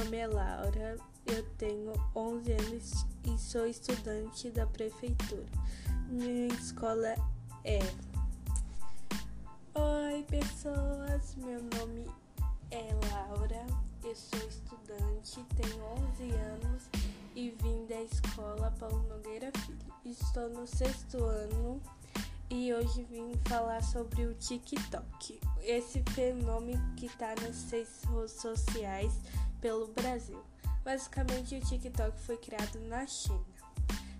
é Laura, eu tenho 11 anos e sou estudante da prefeitura. Minha escola é. Oi, pessoas, meu nome é Laura, eu sou estudante, tenho 11 anos e vim da escola Paulo Nogueira Filho. Estou no sexto ano e hoje vim falar sobre o TikTok, esse fenômeno que está nas redes sociais pelo Brasil. Basicamente, o TikTok foi criado na China.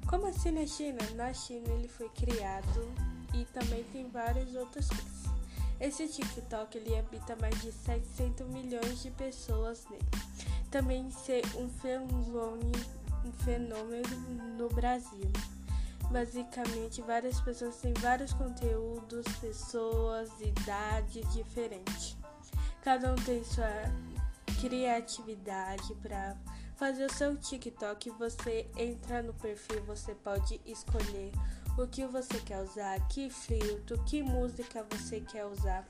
Como assim na China? Na China ele foi criado e também tem várias outras coisas. Esse TikTok ele habita mais de 700 milhões de pessoas nele. Também ser um fenômeno, um fenômeno no Brasil. Basicamente, várias pessoas têm vários conteúdos, pessoas, idades diferentes. Cada um tem sua criatividade para fazer o seu TikTok. Você entra no perfil, você pode escolher o que você quer usar, que filtro, que música você quer usar.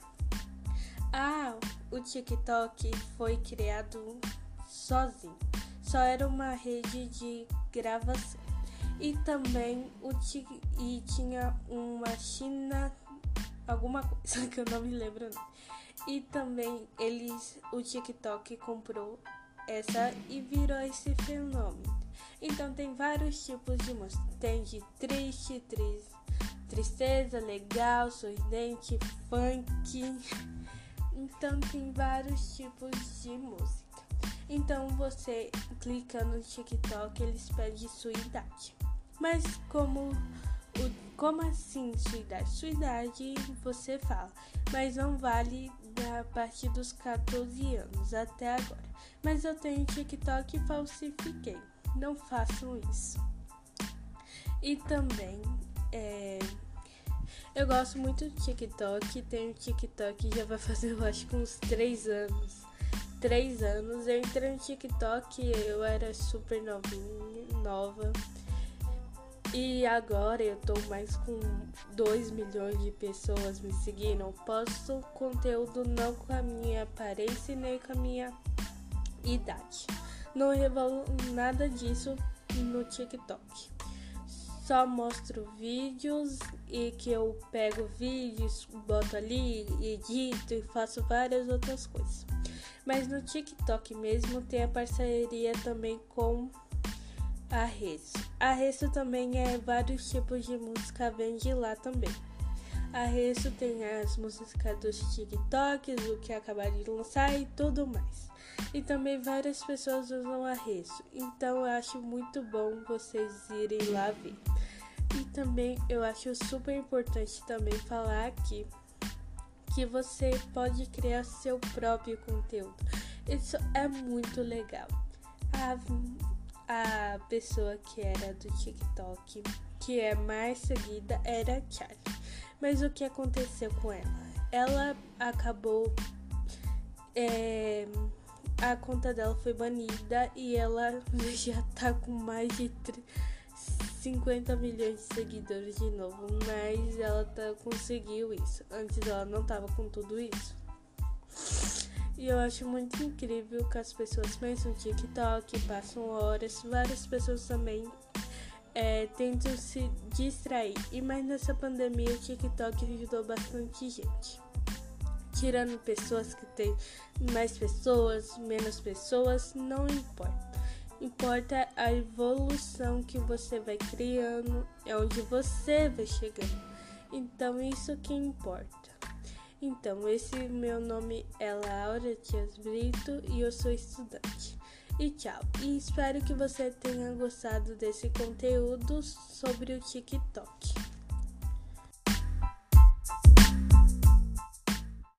Ah, o TikTok foi criado sozinho. Só era uma rede de gravação e também o e tinha uma China alguma coisa que eu não me lembro e também eles o TikTok comprou essa e virou esse fenômeno. Então tem vários tipos de música. Tem de triste triste tristeza legal sorridente funk. Então tem vários tipos de música. Então você clica no TikTok eles pedem sua idade. Mas como o, como assim sua idade? Sua idade você fala, mas não vale a partir dos 14 anos até agora. Mas eu tenho TikTok e falsifiquei. Não façam isso. E também é, eu gosto muito do TikTok. Tenho TikTok já vai fazer eu acho que uns 3 anos. 3 anos. Eu entrei no TikTok, eu era super novinha, nova. E agora eu tô mais com 2 milhões de pessoas me seguindo. Posto conteúdo não com a minha aparência nem com a minha idade. Não revelo nada disso no TikTok. Só mostro vídeos e que eu pego vídeos, boto ali, edito e faço várias outras coisas. Mas no TikTok mesmo tem a parceria também com Arresto. Arresto também é vários tipos de música, vende lá também. Arresto tem as músicas dos TikToks, o que acabaram de lançar e tudo mais. E também várias pessoas usam arresto. Então eu acho muito bom vocês irem lá ver. E também eu acho super importante também falar aqui que você pode criar seu próprio conteúdo. Isso é muito legal. A a pessoa que era do TikTok, que é mais seguida, era a Charlie. Mas o que aconteceu com ela? Ela acabou. É, a conta dela foi banida e ela já tá com mais de 50 milhões de seguidores de novo. Mas ela tá, conseguiu isso. Antes ela não tava com tudo isso. E eu acho muito incrível que as pessoas pensam no TikTok, passam horas, várias pessoas também é, tentam se distrair. E mais nessa pandemia o TikTok ajudou bastante gente. Tirando pessoas que tem mais pessoas, menos pessoas, não importa. Importa a evolução que você vai criando, é onde você vai chegando. Então isso que importa. Então, esse meu nome é Laura Tias Brito e eu sou estudante. E tchau. E espero que você tenha gostado desse conteúdo sobre o TikTok.